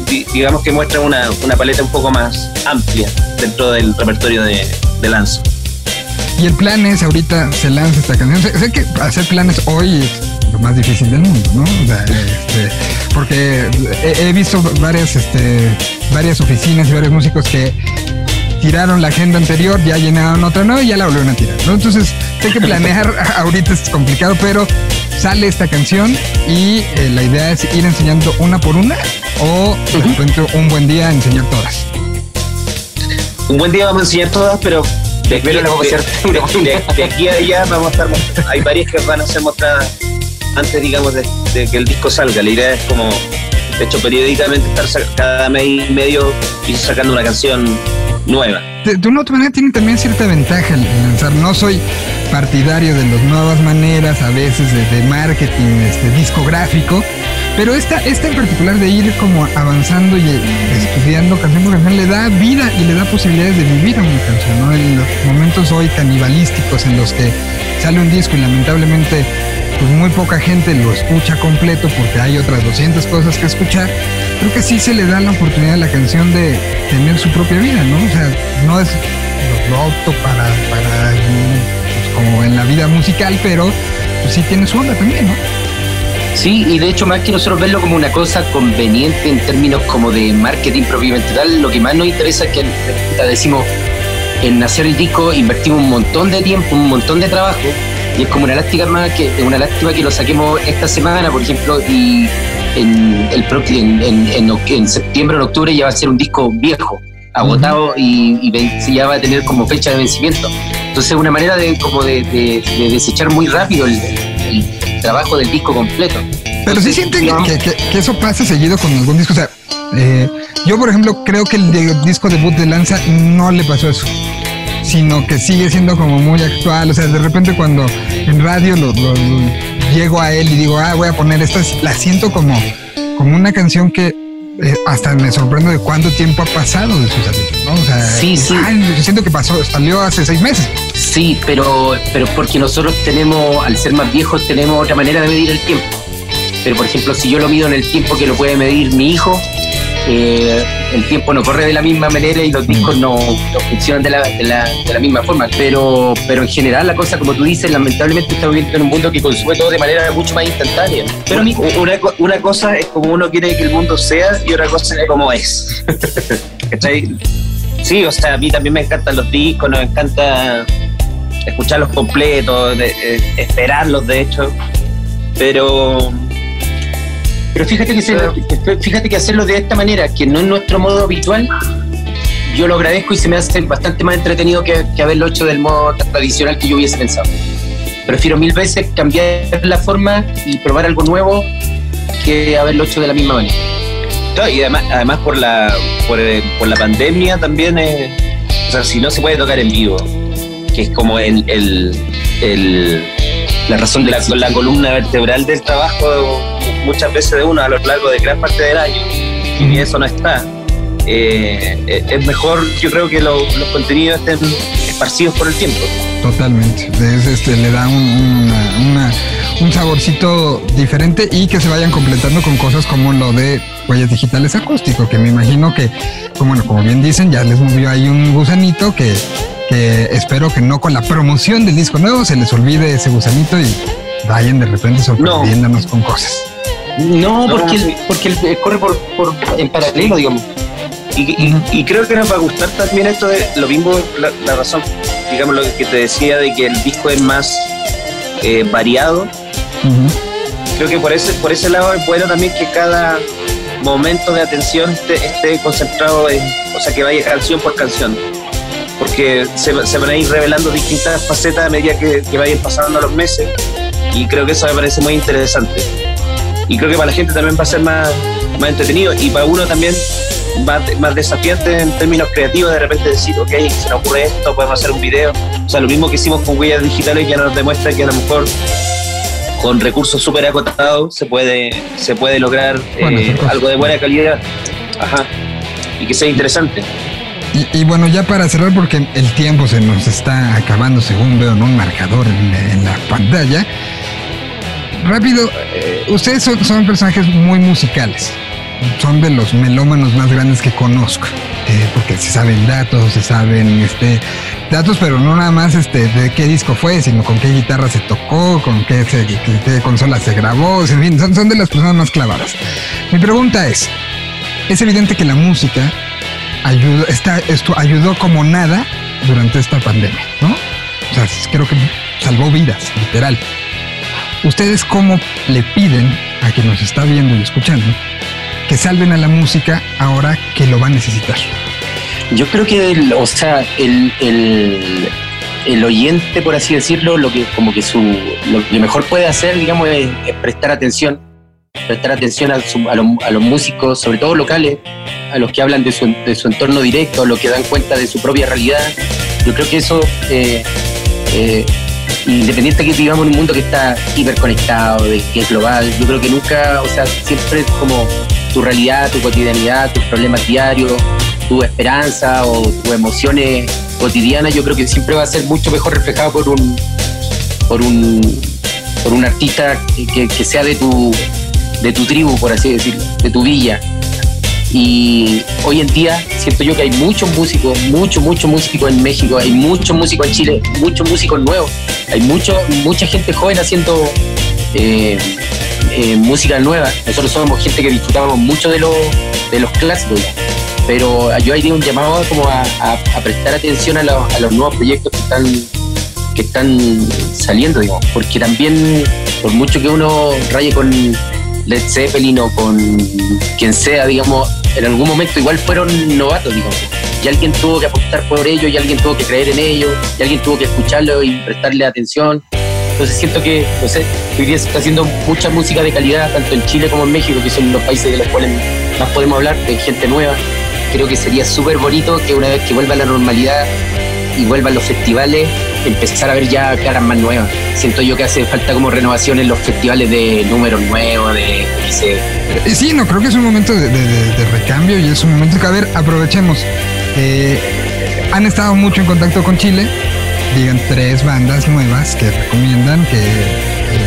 digamos que muestra una, una paleta un poco más amplia dentro del repertorio de, de Lance. Y el plan es, ahorita se lanza esta canción. Sé, sé que hacer planes hoy es lo más difícil del mundo, ¿no? O sea, este, porque he, he visto varias, este, varias oficinas y varios músicos que tiraron la agenda anterior, ya llenaron otra nueva y ya la volvieron a tirar, ¿no? Entonces, sé que planear ahorita es complicado, pero sale esta canción y eh, la idea es ir enseñando una por una o de repente un buen día enseñar todas. Un buen día vamos a enseñar todas, pero de aquí, Primero le vamos a de- de- de aquí a allá vamos a estar mostrando. Hay varias que van a ser mostradas antes, digamos, de, de que el disco salga. La idea es como, de hecho, periódicamente estar cada mes y medio ir sacando una canción nueva. de, de una u otra manera tiene también cierta ventaja el el lanzar. No soy partidario de las nuevas maneras, a veces de, de marketing este, discográfico, pero esta, esta en particular de ir como avanzando y estudiando canción por canción le da vida y le da posibilidades de vivir a una canción, ¿no? En los momentos hoy canibalísticos en los que sale un disco y lamentablemente pues muy poca gente lo escucha completo porque hay otras 200 cosas que escuchar, creo que sí se le da la oportunidad a la canción de tener su propia vida, ¿no? O sea, no es lo, lo opto para, para pues, como en la vida musical, pero pues sí tiene su onda también, ¿no? Sí, y de hecho más que nosotros verlo como una cosa conveniente en términos como de marketing propiamente tal, lo que más nos interesa es que decimos en hacer el disco invertimos un montón de tiempo, un montón de trabajo y es como una lástima más que una lástima que lo saquemos esta semana, por ejemplo, y en, el, en, en, en septiembre o en octubre ya va a ser un disco viejo, agotado y, y, ya va a tener como fecha de vencimiento. Entonces, una manera de como de, desechar muy rápido el, trabajo del disco completo. Pero sí sienten que, que, eso pasa seguido con algún disco. O sea, eh, yo, por ejemplo, creo que el disco debut de Lanza no le pasó eso sino que sigue siendo como muy actual. O sea, de repente cuando en radio lo, llego a él y digo, ah, voy a poner esta, la siento como, como una canción que eh, hasta me sorprendo de cuánto tiempo ha pasado de su salida, ¿no? O sea, sí, sí. yo siento que pasó, salió hace seis meses. Sí, pero, pero porque nosotros tenemos, al ser más viejos, tenemos otra manera de medir el tiempo. Pero por ejemplo, si yo lo mido en el tiempo que lo puede medir mi hijo, eh, el tiempo no corre de la misma manera y los mm. discos no, funcionan de la, de, la, de la, misma forma. Pero, pero en general la cosa, como tú dices, lamentablemente estamos viviendo en un mundo que consume todo de manera mucho más instantánea. Pero una, una cosa es como uno quiere que el mundo sea y otra cosa es como es. Sí, o sea, a mí también me encantan los discos, nos encanta escucharlos completos, esperarlos de hecho, pero pero fíjate que, fíjate que hacerlo de esta manera, que no es nuestro modo habitual, yo lo agradezco y se me hace bastante más entretenido que, haberlo hecho del modo tradicional que yo hubiese pensado. Prefiero mil veces cambiar la forma y probar algo nuevo que haberlo hecho de la misma manera. y además, además por, la, por, la pandemia también, es, o sea, si no se puede tocar en vivo, que es como el, el, la razón de la, la columna vertebral del trabajo muchas veces de uno a lo largo de gran parte del año y eso no está. Eh, eh, es mejor, yo creo que los contenidos estén esparcidos por el tiempo. Totalmente, este, le da un, un saborcito diferente y que se vayan completando con cosas como lo de huellas digitales acústico, que me imagino que, como, bueno, como bien dicen, ya les movió ahí un gusanito que, que espero que no con la promoción del disco nuevo se les olvide ese gusanito y vayan de repente sorprendiéndonos con cosas. No, porque, porque corre por, en paralelo, digamos. Y, creo que nos va a gustar también esto de lo mismo, la, razón, digamos, lo que te decía de que el disco es más eh, variado. Creo que por ese, por ese lado es bueno también que cada momento de atención esté, concentrado en, o sea, que vaya canción por canción. Porque se, van a ir revelando distintas facetas a medida que, que vayan pasando los meses. Y creo que eso me parece muy interesante y creo que para la gente también va a ser más, más entretenido y para uno también más, más desafiante en términos creativos de repente decir, ok, se nos ocurre esto, podemos hacer un video. O sea, lo mismo que hicimos con huellas digitales ya nos demuestra que a lo mejor con recursos súper acotados se puede, se puede lograr eh, algo de buena calidad Ajá. y que sea interesante. Y, bueno, ya para cerrar, porque el tiempo se nos está acabando, según veo en un marcador en, en la pantalla rápido, eh, ustedes son, personajes muy musicales. Son de los melómanos más grandes que conozco. Eh, porque se saben datos, se saben este, datos, pero no nada más este, de qué disco fue, sino con qué guitarra se tocó, con qué, consola se grabó, en fin, son, son de las personas más clavadas. Mi pregunta es, es evidente que la música ayudó, está, esto ayudó como nada durante esta pandemia, ¿no? O sea, creo que salvó vidas, literal. ¿Ustedes cómo le piden a quien nos está viendo y escuchando que salven a la música ahora que lo va a necesitar? Yo creo que, el, o sea, el, el, oyente, por así decirlo, lo que como que su lo que mejor puede hacer, digamos, es, prestar atención, prestar atención a, los, músicos, sobre todo locales, a los que hablan de su, entorno directo, a los que dan cuenta de su propia realidad. Yo creo que eso eh, eh, independiente que vivamos en un mundo que está hiperconectado, que es global, yo creo que nunca, o sea, siempre es como tu realidad, tu cotidianidad, tus problemas diarios, tu esperanza o tus emociones cotidianas, yo creo que siempre va a ser mucho mejor reflejado por un por un por un artista que sea de tu de tu tribu, por así decirlo, de tu villa. Y hoy en día siento yo que hay muchos músicos, muchos, muchos músicos en México, hay muchos músicos en Chile, muchos músicos nuevos, hay mucho, mucha gente joven haciendo eh, eh, música nueva. Nosotros somos gente que disfrutamos mucho de, de los clásicos, pero yo haría un llamado como a, prestar atención a los, nuevos proyectos que están, que están saliendo, digamos, porque también, por mucho que uno raye con Led Zeppelin o con quien sea, digamos, en algún momento igual fueron novatos, digamos. Y alguien tuvo que apostar por ellos, y alguien tuvo que creer en ellos, y alguien tuvo que escucharlo y prestarle atención. Entonces siento que, no sé, hoy día se está haciendo mucha música de calidad, tanto en Chile como en México, que son los países de los cuales más podemos hablar, de gente nueva. Creo que sería súper bonito que una vez que vuelva la normalidad y vuelvan los festivales, empezar a ver ya caras más nuevas. Siento yo que hace falta como renovación en los festivales de números nuevos, de, Sí, no, creo que es un momento de, de, recambio y es un momento que, a ver, aprovechemos. Eh, han estado mucho en contacto con Chile, digan tres bandas nuevas que recomiendan que, eh,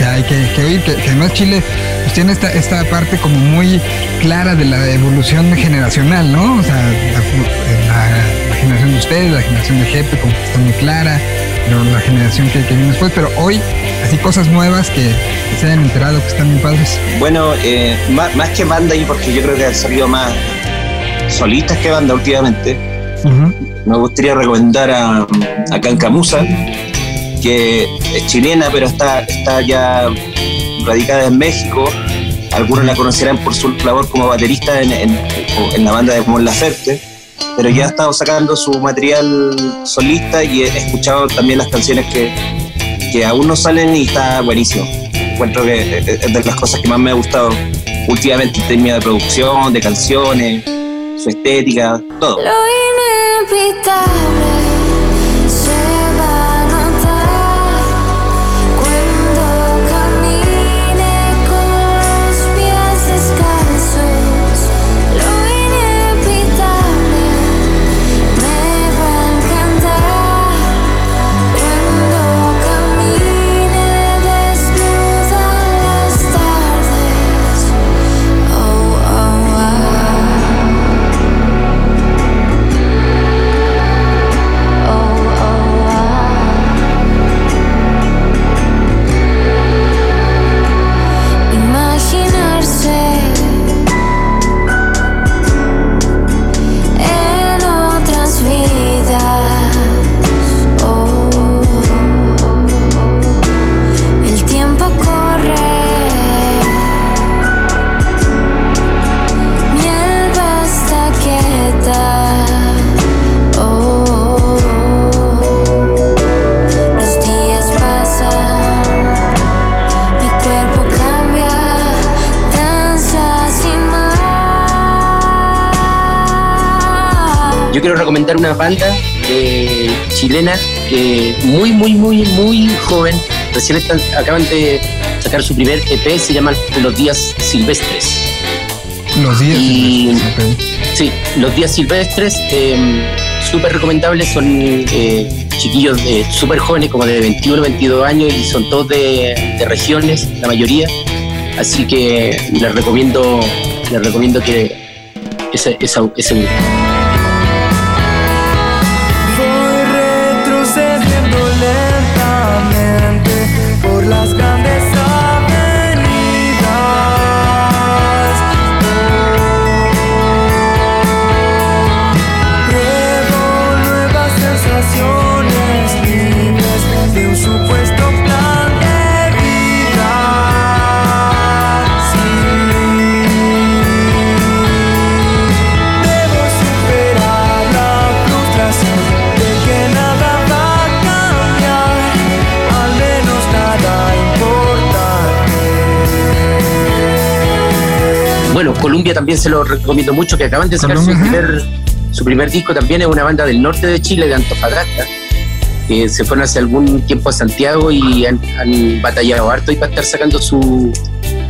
que hay que, que oír, que, que, además Chile pues tiene esta, esta parte como muy clara de la evolución generacional, ¿no? O sea, la, la generación de ustedes, la generación de Jefe, como que está muy clara, pero la generación que, que, viene después, pero hoy, así cosas nuevas que, que se hayan enterado que están muy padres. Bueno, eh, más, más, que banda, y porque yo creo que han salido más solistas que banda últimamente, uh -huh. me gustaría recomendar a, a Cancamusa, que es chilena, pero está, está ya radicada en México. Algunos la conocerán por su labor como baterista en, en, en la banda de Mon Laferte pero ya ha estado sacando su material solista y he escuchado también las canciones que, que aún no salen y está buenísimo. Encuentro que es de las cosas que más me ha gustado últimamente en términos de producción, de canciones, su estética, todo. Lo inevitable. Recomendar una banda eh, chilena que muy, muy, muy, muy joven. Recién están, acaban de sacar su primer EP, se llama Los Días Silvestres. Los Días y, Silvestres. Sí, Los Días Silvestres, eh, súper recomendables, son eh, chiquillos súper jóvenes, como de 21, 22 años, y son todos de, de regiones, la mayoría. Así que les recomiendo, les recomiendo que ese, ese, ese grupo. Colombia también se lo recomiendo mucho, que acaban de sacar su primer, su primer disco, también es una banda del norte de Chile, de Antofagasta, que se fueron hace algún tiempo a Santiago y han, han batallado harto y para estar sacando su,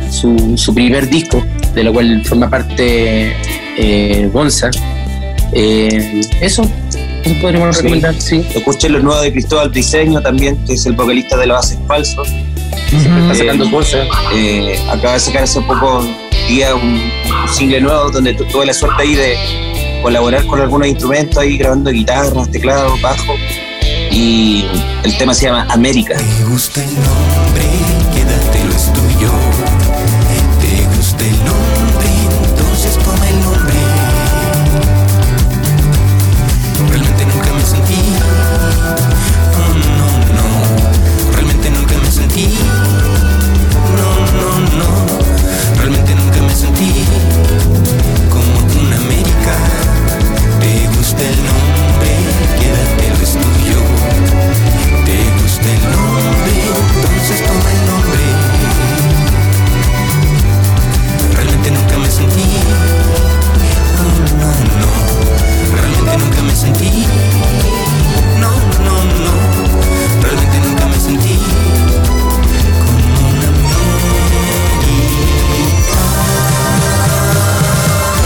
su, su, primer disco, de lo cual forma parte eh, Gonza. Eh, eso, eso podríamos sí. recomendar, sí. Escuché lo nuevo de Cristóbal Briseño también, que es el vocalista de Haces Falsos. Siempre está sacando eh, cosas. acaba de sacar hace poco un, single nuevo donde tuve la suerte ahí de colaborar con algunos instrumentos ahí grabando guitarras, teclados, bajo y el tema se llama América.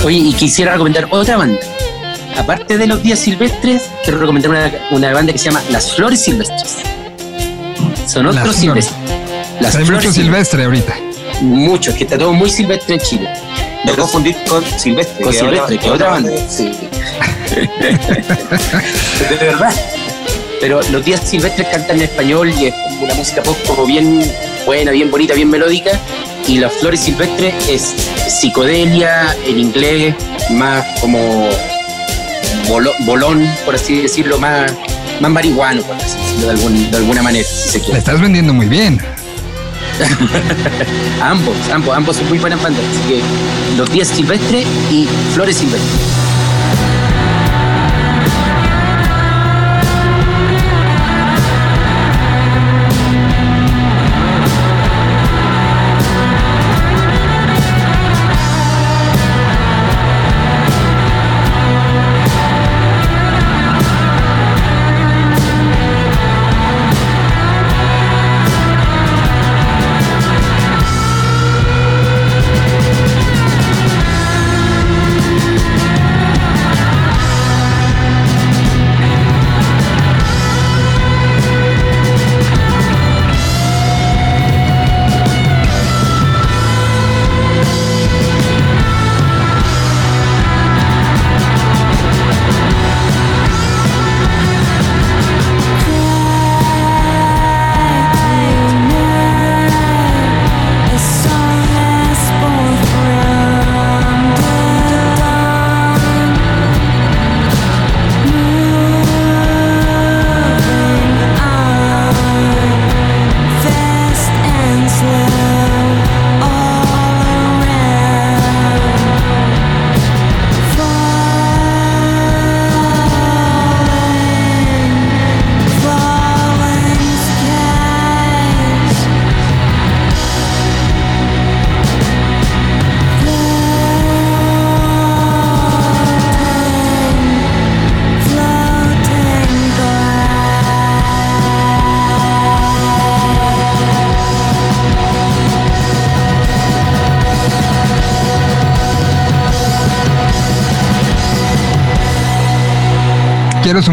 Oye, y quisiera recomendar otra banda. Aparte de los días silvestres, quiero recomendar una, una banda que se llama Las Flores Silvestres. Son Las otros Flores. silvestres. Las Hay Flores mucho silvestre ahorita. Muchos, que está todo muy silvestre en Chile. No confundir con Silvestre. Con que Silvestre, que otra banda. Sí. de verdad. Pero los días silvestres cantan en español y es como una música pop como bien buena, bien bonita, bien melódica. Y las flores silvestres es psicodelia en inglés, más como bolón, por así decirlo, más, más marihuano, por así decirlo de, algún- de alguna manera, si se La quiere. estás vendiendo muy bien. Ambos, ambos, ambos son muy buenas bandas. Así que los días silvestres y flores silvestres.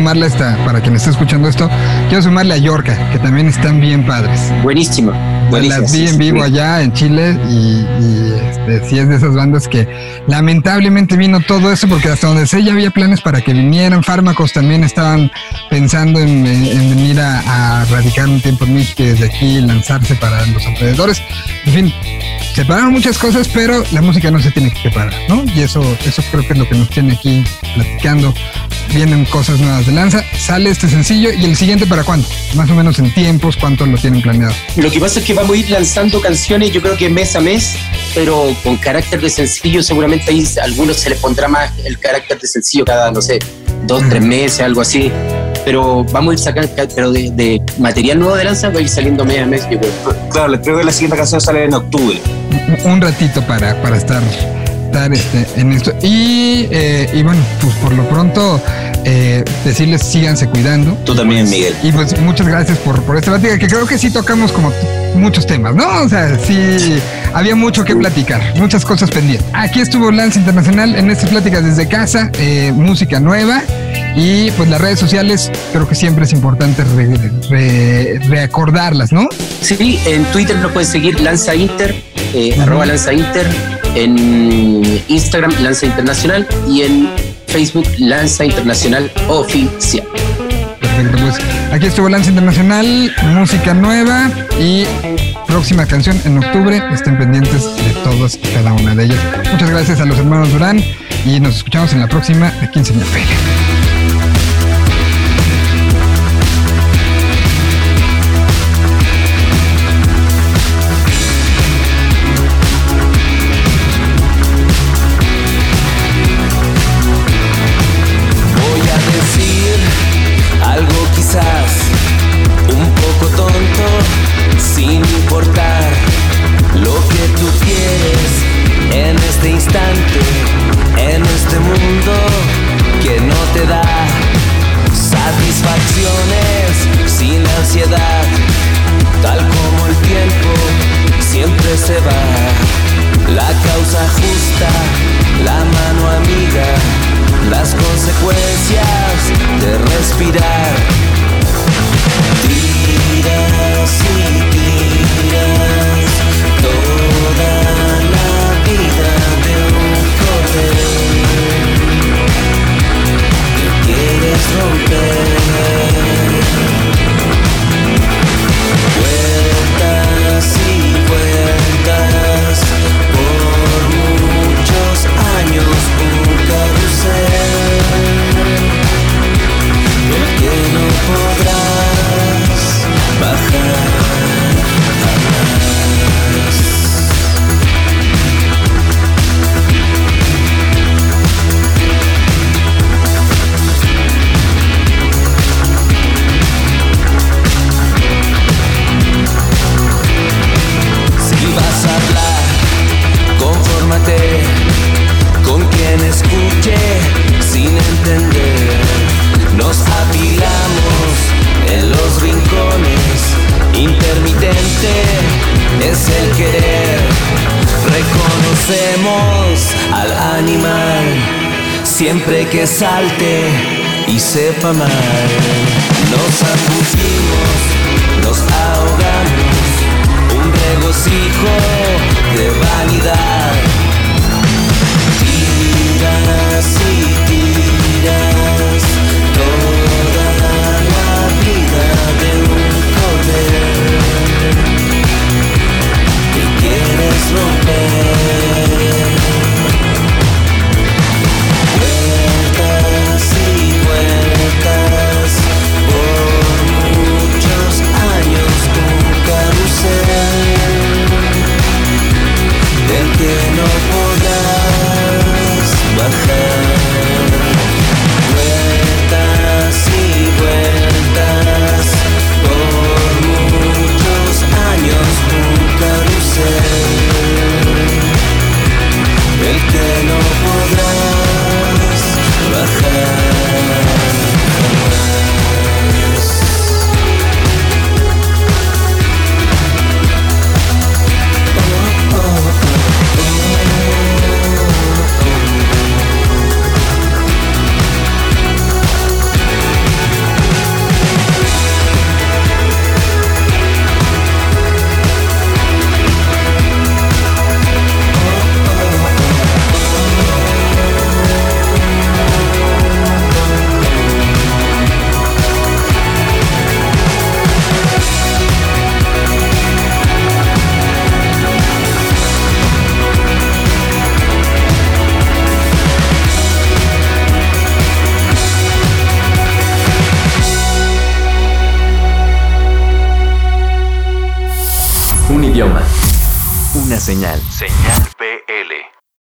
Sumarle a esta, para quien esté escuchando esto, quiero sumarle a Yorka, que también están bien padres. Buenísimo. Buenísimo, Las vi en vivo allá en Chile y, y, este, sí es de esas bandas que lamentablemente vino todo eso porque hasta donde sé ya había planes para que vinieran. Fármacos también estaban pensando en, en- en venir a, a radicar un tiempo en México y desde aquí lanzarse para los alrededores. En fin, separaron muchas cosas, pero la música no se tiene que separar, ¿no? Y eso, eso creo que es lo que nos tiene aquí platicando. Vienen cosas nuevas de lanza, sale este sencillo y el siguiente para cuándo? Más o menos en tiempos, ¿cuánto lo tienen planeado? Lo que pasa es que vamos a ir lanzando canciones, yo creo que mes a mes, pero con carácter de sencillo, seguramente ahí a algunos se les pondrá más el carácter de sencillo cada, no sé, dos, tres meses, algo así. Pero vamos a ir sacando, pero de, de material nuevo de lanza va a ir saliendo mes a mes, yo creo. Claro, creo que la siguiente canción sale en octubre. un- un ratito para, para estar, estar este, en esto. Y, eh, y bueno, pues por lo pronto eh, decirles síganse cuidando. Tú también, Miguel. Y pues muchas gracias por, por esta plática, que creo que sí tocamos como muchos temas, ¿no? O sea, sí, había mucho que platicar, muchas cosas pendientes. Aquí estuvo Lance Internacional en estas pláticas desde casa, eh, música nueva. Y pues las redes sociales creo que siempre es importante re- re- reacordarlas, ¿no? Sí, en Twitter nos pueden seguir Lanza Inter, eh, arroba Lanza Inter, en Instagram Lanza Internacional y en Facebook Lanza Internacional Oficial. Perfecto, pues aquí estuvo Lance Internacional, música nueva y próxima canción en octubre. Estén pendientes de todas y cada una de ellas. Muchas gracias a los hermanos Durán y nos escuchamos en la próxima aquí en Señal